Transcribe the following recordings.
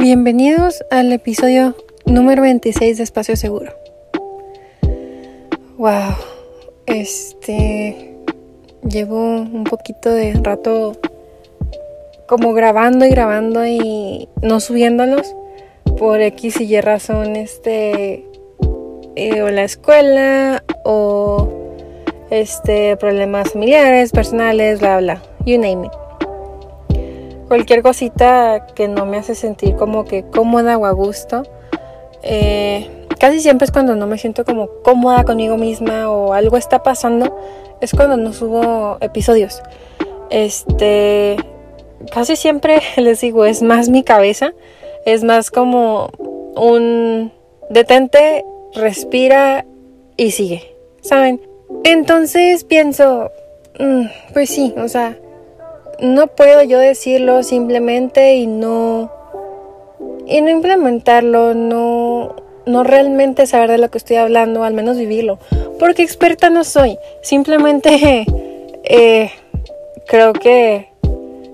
Bienvenidos al episodio número 26 de Espacio Seguro. Wow, este. Llevo un poquito de rato como grabando y grabando y no subiéndolos por X y Y razón, este. Eh, o la escuela o este problemas familiares, personales, bla bla, you name it cualquier cosita que no me hace sentir como que cómoda o a gusto. Eh, casi siempre es cuando no me siento como cómoda conmigo misma o algo está pasando, es cuando no subo episodios. Este, casi siempre les digo, es más mi cabeza, es más como un detente, respira y sigue, ¿saben? Entonces pienso, mm, pues sí, o sea, no puedo yo decirlo simplemente y no y no implementarlo, no no realmente saber de lo que estoy hablando, al menos vivirlo, porque experta no soy, simplemente eh, creo que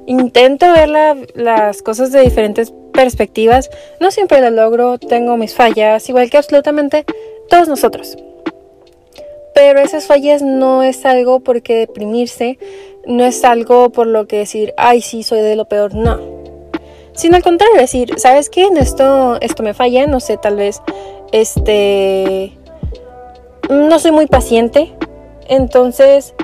intento ver las cosas de diferentes perspectivas, no siempre lo logro, tengo mis fallas, igual que absolutamente todos nosotros. Pero esas fallas no es algo por qué deprimirse, no es algo por lo que decir, ay, sí, soy de lo peor, no. Sino al contrario, decir, ¿sabes qué? Esto, esto me falla, no sé, tal vez, este, no soy muy paciente, entonces,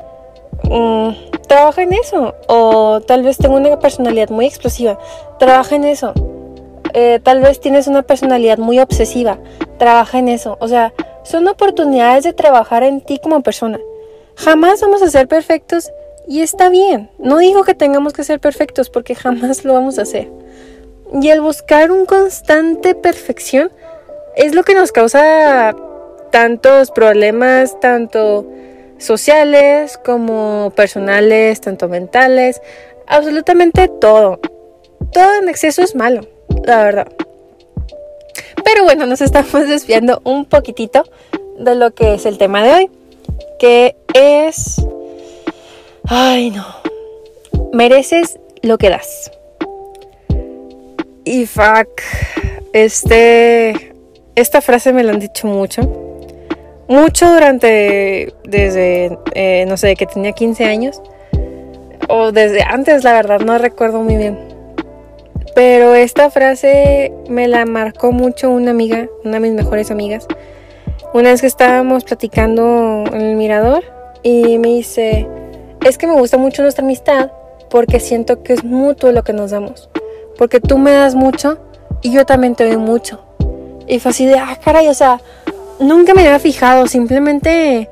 mm, trabaja en eso. O tal vez tengo una personalidad muy explosiva, trabaja en eso. Eh, tal vez tienes una personalidad muy obsesiva, trabaja en eso. O sea, son oportunidades de trabajar en ti como persona. Jamás vamos a ser perfectos y está bien. No digo que tengamos que ser perfectos porque jamás lo vamos a hacer. Y el buscar un constante perfección es lo que nos causa tantos problemas, tanto sociales como personales, tanto mentales, absolutamente todo. Todo en exceso es malo, la verdad. Pero bueno, nos estamos desviando un poquitito de lo que es el tema de hoy, que es Ay, no. Mereces lo que das. Y fuck. Este. Esta frase me la han dicho mucho. Mucho durante. Desde. Eh, no sé, que tenía 15 años. O desde antes, la verdad, no recuerdo muy bien. Pero esta frase me la marcó mucho una amiga, una de mis mejores amigas. Una vez que estábamos platicando en el mirador y me dice, es que me gusta mucho nuestra amistad porque siento que es mutuo lo que nos damos. Porque tú me das mucho y yo también te doy mucho. Y fue así de, ah, caray, o sea, nunca me había fijado, simplemente,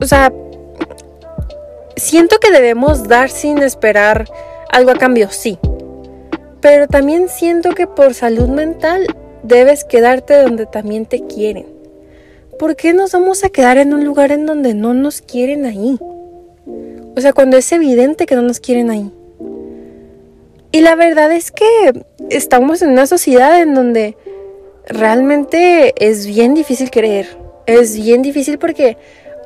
o sea, siento que debemos dar sin esperar algo a cambio, sí. Pero también siento que por salud mental debes quedarte donde también te quieren. ¿Por qué nos vamos a quedar en un lugar en donde no nos quieren ahí? O sea, cuando es evidente que no nos quieren ahí. Y la verdad es que estamos en una sociedad en donde realmente es bien difícil creer. Es bien difícil porque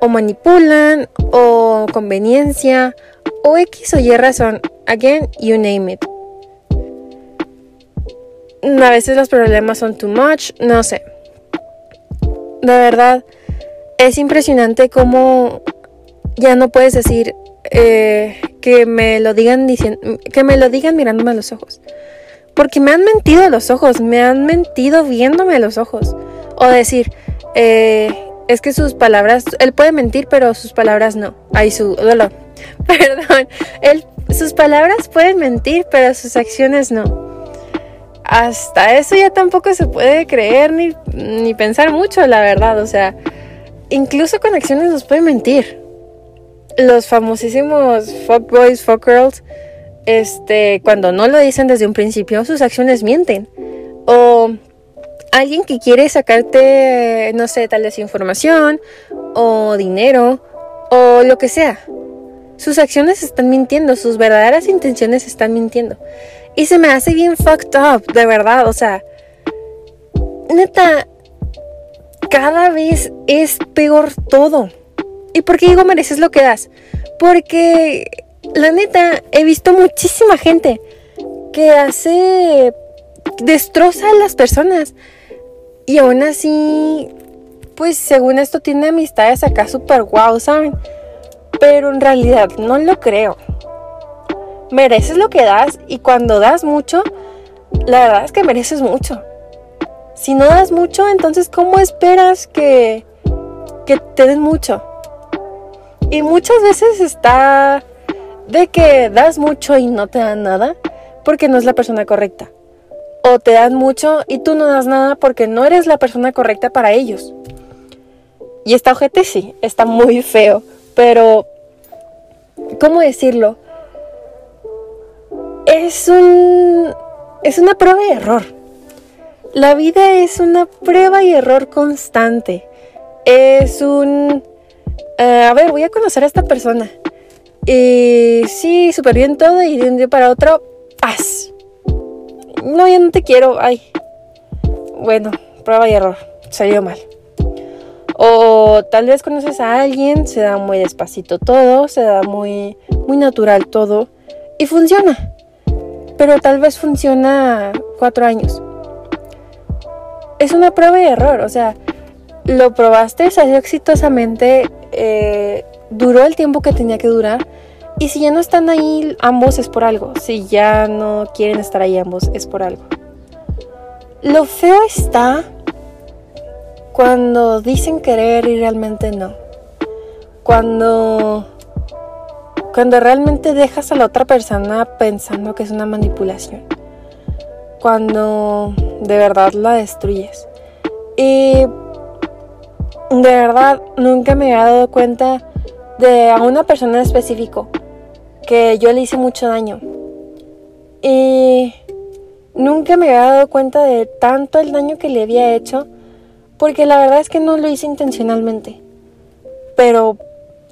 o manipulan o conveniencia o X o Y razón. Again, you name it. A veces los problemas son too much, no sé. De verdad, es impresionante cómo ya no puedes decir, eh, que me lo digan diciendo, que me lo digan mirándome a los ojos. Porque me han mentido a los ojos, me han mentido viéndome a los ojos. O decir, eh, es que sus palabras, él puede mentir, pero sus palabras no. Ay, su, perdón, él, sus palabras pueden mentir, pero sus acciones no. Hasta eso ya tampoco se puede creer ni, ni pensar mucho, la verdad. O sea, incluso con acciones nos puede mentir los famosísimos fuck boys, fuck girls, este, cuando no lo dicen desde un principio, sus acciones mienten. O alguien que quiere sacarte, no sé, tal desinformación o dinero o lo que sea. Sus acciones están mintiendo, sus verdaderas intenciones están mintiendo. Y se me hace bien fucked up, de verdad, o sea, neta, cada vez es peor todo. ¿Y por qué digo mereces lo que das? Porque la neta he visto muchísima gente que hace destroza a las personas. Y aún así, pues según esto tiene amistades acá súper guau, ¿saben? Pero en realidad no lo creo. Mereces lo que das y cuando das mucho, la verdad es que mereces mucho. Si no das mucho, entonces ¿cómo esperas que, que te den mucho? Y muchas veces está de que das mucho y no te dan nada porque no es la persona correcta. O te dan mucho y tú no das nada porque no eres la persona correcta para ellos. Y esta ojete sí, está muy feo, pero ¿cómo decirlo? Es un es una prueba y error. La vida es una prueba y error constante. Es un eh, a ver, voy a conocer a esta persona. Y sí, súper bien todo y de un día para otro, paz. No, ya no te quiero. Ay. Bueno, prueba y error. Salió mal. O tal vez conoces a alguien, se da muy despacito todo, se da muy, muy natural todo y funciona. Pero tal vez funciona cuatro años. Es una prueba y error, o sea, lo probaste, salió exitosamente, eh, duró el tiempo que tenía que durar. Y si ya no están ahí ambos es por algo. Si ya no quieren estar ahí ambos es por algo. Lo feo está cuando dicen querer y realmente no. Cuando cuando realmente dejas a la otra persona pensando que es una manipulación. Cuando de verdad la destruyes. Y de verdad nunca me había dado cuenta de a una persona en específico que yo le hice mucho daño. Y nunca me había dado cuenta de tanto el daño que le había hecho, porque la verdad es que no lo hice intencionalmente. Pero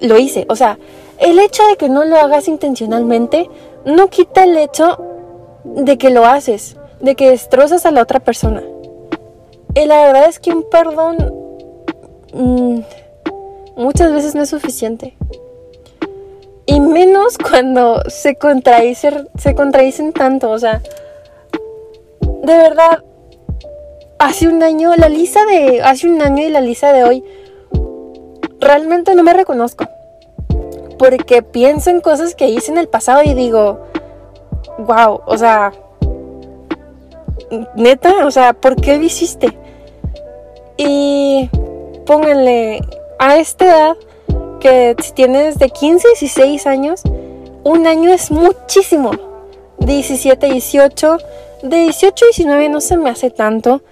lo hice, o sea, el hecho de que no lo hagas intencionalmente no quita el hecho de que lo haces, de que destrozas a la otra persona. Y la verdad es que un perdón Mm, muchas veces no es suficiente. Y menos cuando se contradicen, se contradicen tanto. O sea, de verdad, hace un año, la Lisa de hace un año y la Lisa de hoy, realmente no me reconozco. Porque pienso en cosas que hice en el pasado y digo, wow, o sea, neta, o sea, ¿por qué lo hiciste? Y pónganle a esta edad que si tienes de 15 a 16 años, un año es muchísimo. 17, 18, de 18 a 19 no se me hace tanto,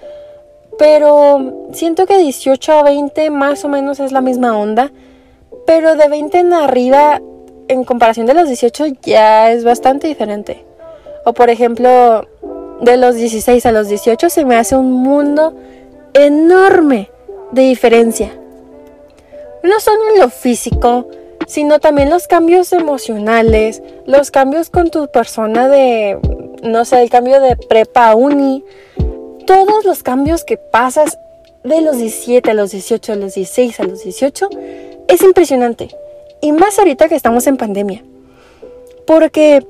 pero siento que 18 a 20 más o menos es la misma onda, pero de 20 en arriba, en comparación de los 18, ya es bastante diferente. O por ejemplo, de los 16 a los 18 se me hace un mundo enorme de diferencia. No solo en lo físico, sino también los cambios emocionales, los cambios con tu persona de, no sé, el cambio de prepa a uni, todos los cambios que pasas de los 17 a los 18, a los 16 a los 18, es impresionante. Y más ahorita que estamos en pandemia. Porque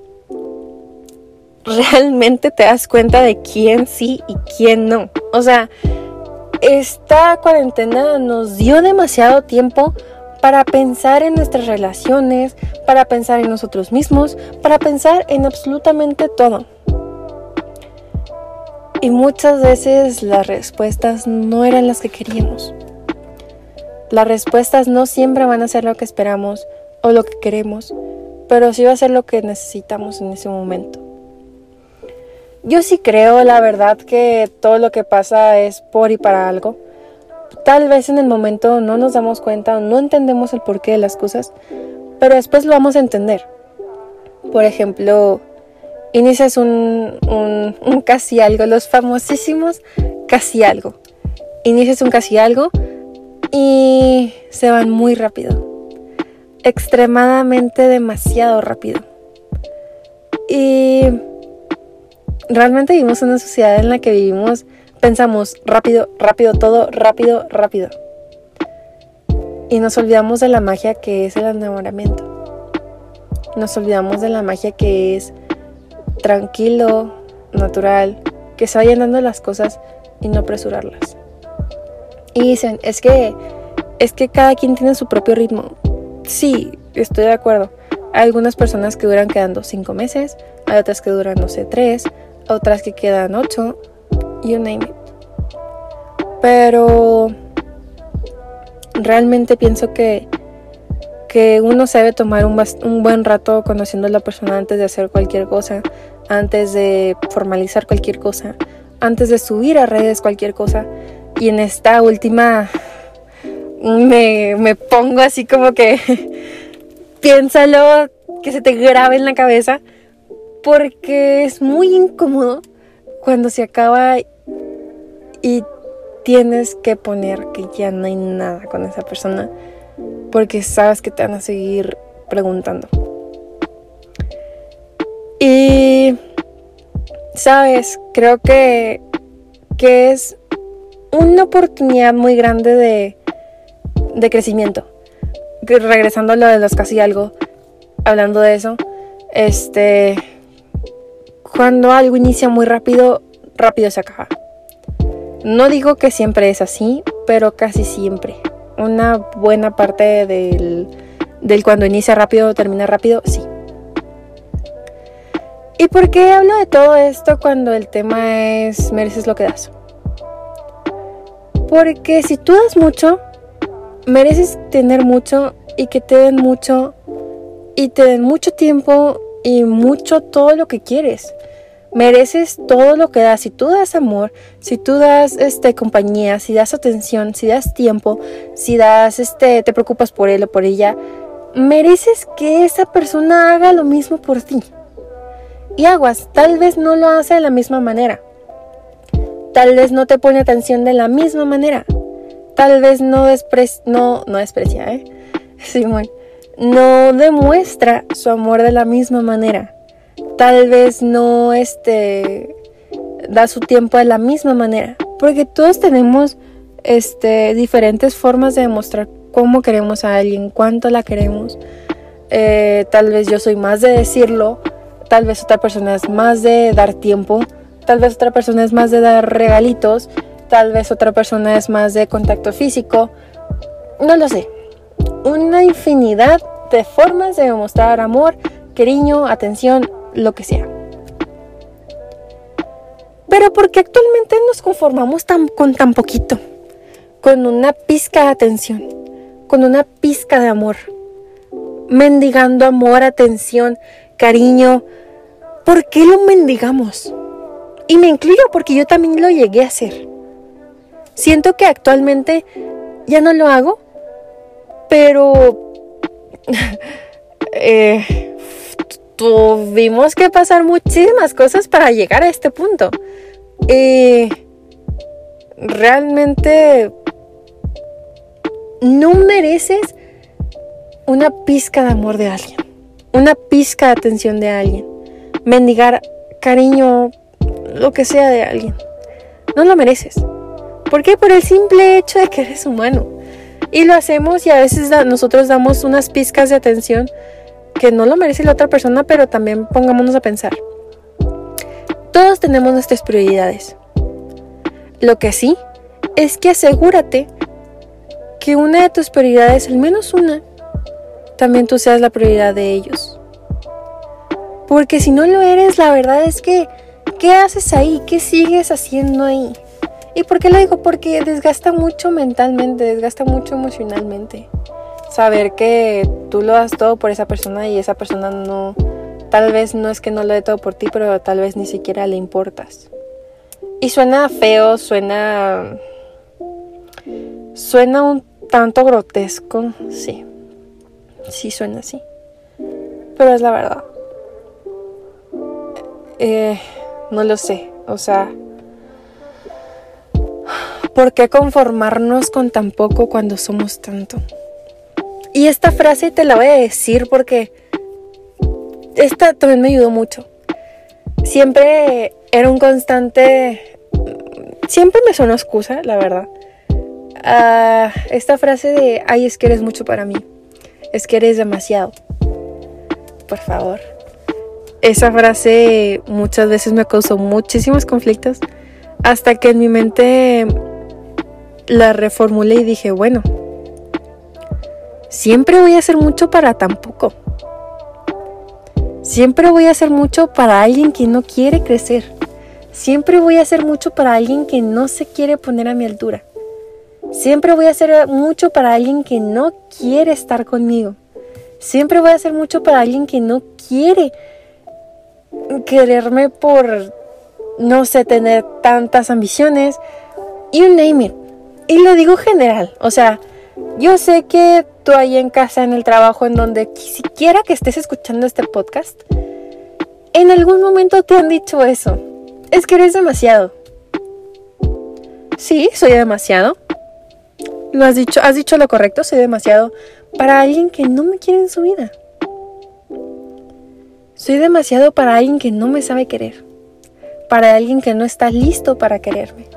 realmente te das cuenta de quién sí y quién no. O sea, esta cuarentena nos dio demasiado tiempo para pensar en nuestras relaciones, para pensar en nosotros mismos, para pensar en absolutamente todo. Y muchas veces las respuestas no eran las que queríamos. Las respuestas no siempre van a ser lo que esperamos o lo que queremos, pero sí va a ser lo que necesitamos en ese momento. Yo sí creo, la verdad, que todo lo que pasa es por y para algo. Tal vez en el momento no nos damos cuenta o no entendemos el porqué de las cosas, pero después lo vamos a entender. Por ejemplo, inicias un, un, un casi algo, los famosísimos casi algo. Inicias un casi algo y se van muy rápido. Extremadamente demasiado rápido. Y realmente vivimos en una sociedad en la que vivimos, pensamos rápido, rápido, todo, rápido, rápido. Y nos olvidamos de la magia que es el enamoramiento. Nos olvidamos de la magia que es tranquilo, natural, que se vayan dando las cosas y no apresurarlas. Y dicen, es que es que cada quien tiene su propio ritmo. Sí, estoy de acuerdo. Hay algunas personas que duran quedando cinco meses, hay otras que duran, no sé, tres, otras que quedan ocho, you name it. Pero realmente pienso que, que uno se debe tomar un, un buen rato conociendo a la persona antes de hacer cualquier cosa, antes de formalizar cualquier cosa, antes de subir a redes cualquier cosa. Y en esta última me, me pongo así como que piénsalo, que se te grabe en la cabeza, porque es muy incómodo cuando se acaba y tienes que poner que ya no hay nada con esa persona, porque sabes que te van a seguir preguntando. Y, sabes, creo que, que es una oportunidad muy grande de, de crecimiento. Regresando a lo de los casi algo, hablando de eso, este, cuando algo inicia muy rápido, rápido se acaba. No digo que siempre es así, pero casi siempre. Una buena parte del, del cuando inicia rápido, termina rápido, sí. ¿Y por qué hablo de todo esto cuando el tema es mereces lo que das? Porque si tú das mucho, mereces tener mucho y que te den mucho y te den mucho tiempo y mucho todo lo que quieres. Mereces todo lo que das. Si tú das amor, si tú das este compañía, si das atención, si das tiempo, si das este te preocupas por él o por ella, mereces que esa persona haga lo mismo por ti. Y aguas, tal vez no lo hace de la misma manera. Tal vez no te pone atención de la misma manera tal vez no, no, no desprecia, ¿eh? Simón, no demuestra su amor de la misma manera. Tal vez no este, da su tiempo de la misma manera. Porque todos tenemos este, diferentes formas de demostrar cómo queremos a alguien, cuánto la queremos. Eh, tal vez yo soy más de decirlo, tal vez otra persona es más de dar tiempo, tal vez otra persona es más de dar regalitos, Tal vez otra persona es más de contacto físico. No lo sé. Una infinidad de formas de demostrar amor, cariño, atención, lo que sea. Pero porque actualmente nos conformamos con tan poquito, con una pizca de atención, con una pizca de amor, mendigando amor, atención, cariño. ¿Por qué lo mendigamos? Y me incluyo porque yo también lo llegué a hacer. Siento que actualmente ya no lo hago, pero eh, tuvimos que pasar muchísimas cosas para llegar a este punto. Y realmente no mereces una pizca de amor de alguien, una pizca de atención de alguien, mendigar cariño, lo que sea de alguien. No lo mereces. ¿Por qué? Por el simple hecho de que eres humano. Y lo hacemos y a veces nosotros damos unas pizcas de atención que no lo merece la otra persona, pero también pongámonos a pensar. Todos tenemos nuestras prioridades. Lo que sí es que asegúrate que una de tus prioridades, al menos una, también tú seas la prioridad de ellos. Porque si no lo eres, la verdad es que, ¿qué haces ahí? ¿Qué sigues haciendo ahí? ¿Y por qué lo digo? Porque desgasta mucho mentalmente, desgasta mucho emocionalmente. Saber que tú lo das todo por esa persona y esa persona no, tal vez no es que no lo dé todo por ti, pero tal vez ni siquiera le importas. Y suena feo, suena... Suena un tanto grotesco, sí. Sí suena así. Pero es la verdad. Eh, no lo sé. O sea, ¿Por qué conformarnos con tan poco cuando somos tanto? Y esta frase te la voy a decir porque esta también me ayudó mucho. Siempre era un constante... Siempre me sonó excusa, la verdad. Ah, esta frase de, ay, es que eres mucho para mí. Es que eres demasiado. Por favor. Esa frase muchas veces me causó muchísimos conflictos hasta que en mi mente la reformulé y dije, bueno, siempre voy a hacer mucho para tampoco. Siempre voy a hacer mucho para alguien que no quiere crecer. Siempre voy a hacer mucho para alguien que no se quiere poner a mi altura. Siempre voy a hacer mucho para alguien que no quiere estar conmigo. Siempre voy a hacer mucho para alguien que no quiere quererme por, no sé, tener tantas ambiciones. You name it. Y lo digo general. O sea, yo sé que tú ahí en casa, en el trabajo, en donde siquiera que estés escuchando este podcast, en algún momento te han dicho eso. Es que eres demasiado. Sí, soy demasiado. Lo has dicho, has dicho lo correcto, soy demasiado para alguien que no me quiere en su vida. Soy demasiado para alguien que no me sabe querer. Para alguien que no está listo para quererme.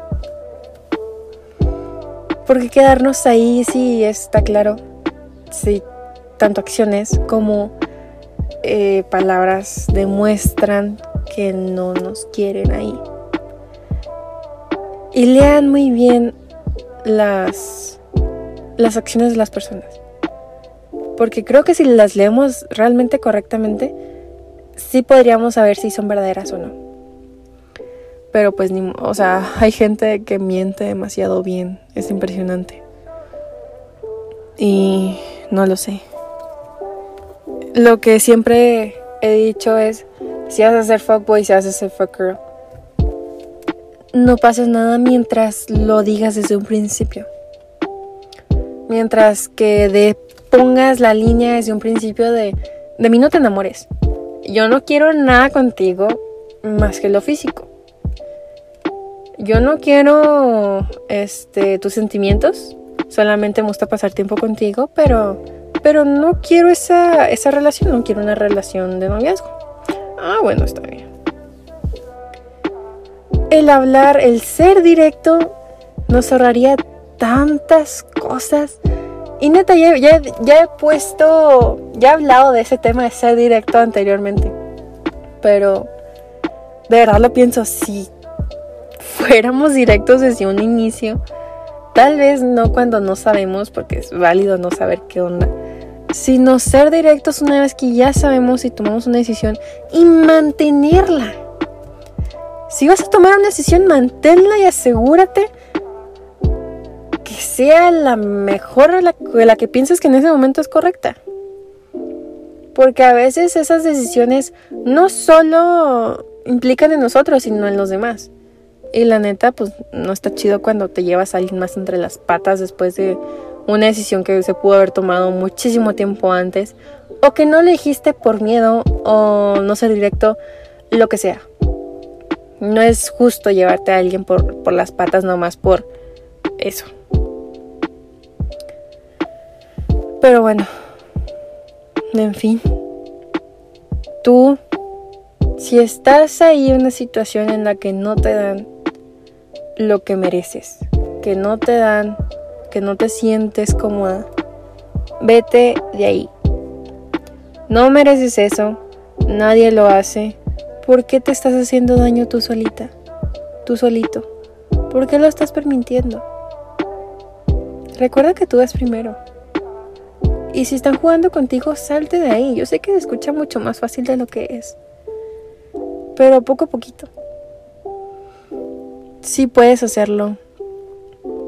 Porque quedarnos ahí sí está claro. Sí, tanto acciones como eh, palabras demuestran que no nos quieren ahí. Y lean muy bien las, las acciones de las personas. Porque creo que si las leemos realmente correctamente, sí podríamos saber si son verdaderas o no. Pero pues ni, o sea, hay gente que miente demasiado bien, es impresionante. Y no lo sé. Lo que siempre he dicho es, si vas a ser fuckboy, si vas a ser fuckgirl, no pasa nada mientras lo digas desde un principio. Mientras que de, pongas la línea desde un principio de, de mí no te enamores. Yo no quiero nada contigo más que lo físico yo no quiero este tus sentimientos, solamente me gusta pasar tiempo contigo, pero pero no quiero esa esa relación, no quiero una relación de noviazgo. Ah, bueno, está bien. El hablar, el ser directo nos ahorraría tantas cosas. Y neta, ya, ya, he puesto, ya he hablado de ese tema de ser directo anteriormente. Pero de verdad lo pienso, sí, fuéramos directos desde un inicio, tal vez no cuando no sabemos, porque es válido no saber qué onda, sino ser directos una vez que ya sabemos y tomamos una decisión y mantenerla. Si vas a tomar una decisión, manténla y asegúrate sea la mejor, la, la que pienses que en ese momento es correcta. Porque a veces esas decisiones no solo implican en nosotros, sino en los demás. Y la neta, pues no está chido cuando te llevas a alguien más entre las patas después de una decisión que se pudo haber tomado muchísimo tiempo antes. O que no le dijiste por miedo o no ser directo, lo que sea. No es justo llevarte a alguien por, por las patas nomás por eso. Pero bueno, en fin. Tú, si estás ahí en una situación en la que no te dan lo que mereces, que no te dan, que no te sientes cómoda, vete de ahí. No mereces eso, nadie lo hace. ¿Por qué te estás haciendo daño tú solita? Tú solito. ¿Por qué lo estás permitiendo? Recuerda que tú eres primero. Y si están jugando contigo, salte de ahí. Yo sé que se escucha mucho más fácil de lo que es. Pero poco a poquito sí puedes hacerlo.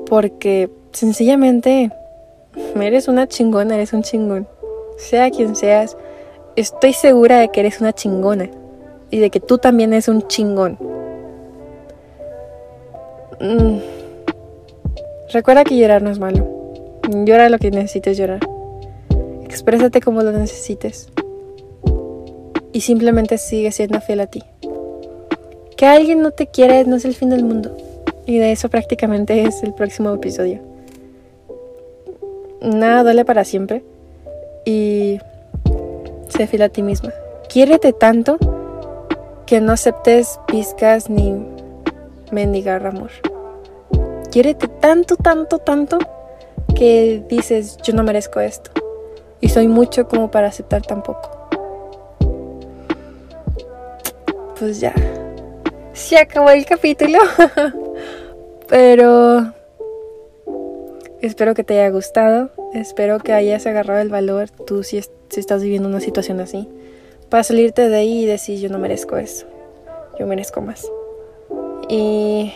Porque sencillamente eres una chingona, eres un chingón. Sea quien seas, estoy segura de que eres una chingona. Y de que tú también eres un chingón. Mm. Recuerda que llorar no es malo. Llora lo que necesites llorar. Exprésate como lo necesites. Y simplemente sigue siendo fiel a ti. Que alguien no te quiera no es el fin del mundo. Y de eso prácticamente es el próximo episodio. Nada duele para siempre. Y sé fiel a ti misma. Quiérete tanto que no aceptes pizcas ni mendigar amor. Quiérete tanto, tanto, tanto que dices, yo no merezco esto. Y soy mucho como para aceptar tampoco. pues ya. Se acabó el capítulo. Pero espero que te haya gustado. Espero que hayas agarrado el valor tú si, estás viviendo una situación así. Para salirte de ahí y decir yo no merezco eso. Yo merezco más. Y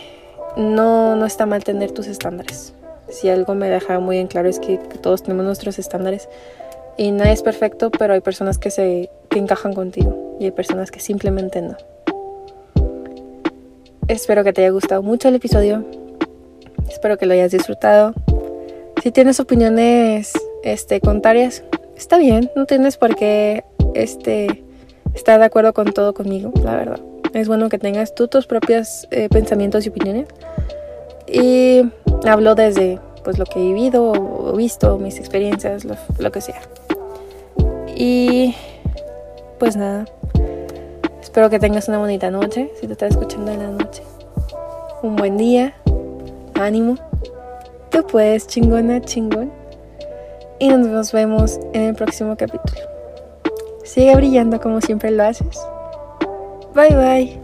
no, no está mal tener tus estándares. Si algo me deja muy en claro es que, todos tenemos nuestros estándares y nadie es perfecto, pero hay personas que se que encajan contigo y hay personas que simplemente no. Espero que te haya gustado mucho el episodio. Espero que lo hayas disfrutado. Si tienes opiniones este, contrarias, está bien. No tienes por qué este, estar de acuerdo con todo conmigo, la verdad. Es bueno que tengas tú tus propios eh, pensamientos y opiniones. Y hablo desde pues lo que he vivido o visto, mis experiencias, lo, lo que sea. Y pues nada, espero que tengas una bonita noche, si te estás escuchando en la noche. Un buen día, ánimo, tú puedes, chingona, chingón. Y nos vemos en el próximo capítulo. Sigue brillando como siempre lo haces. Bye bye.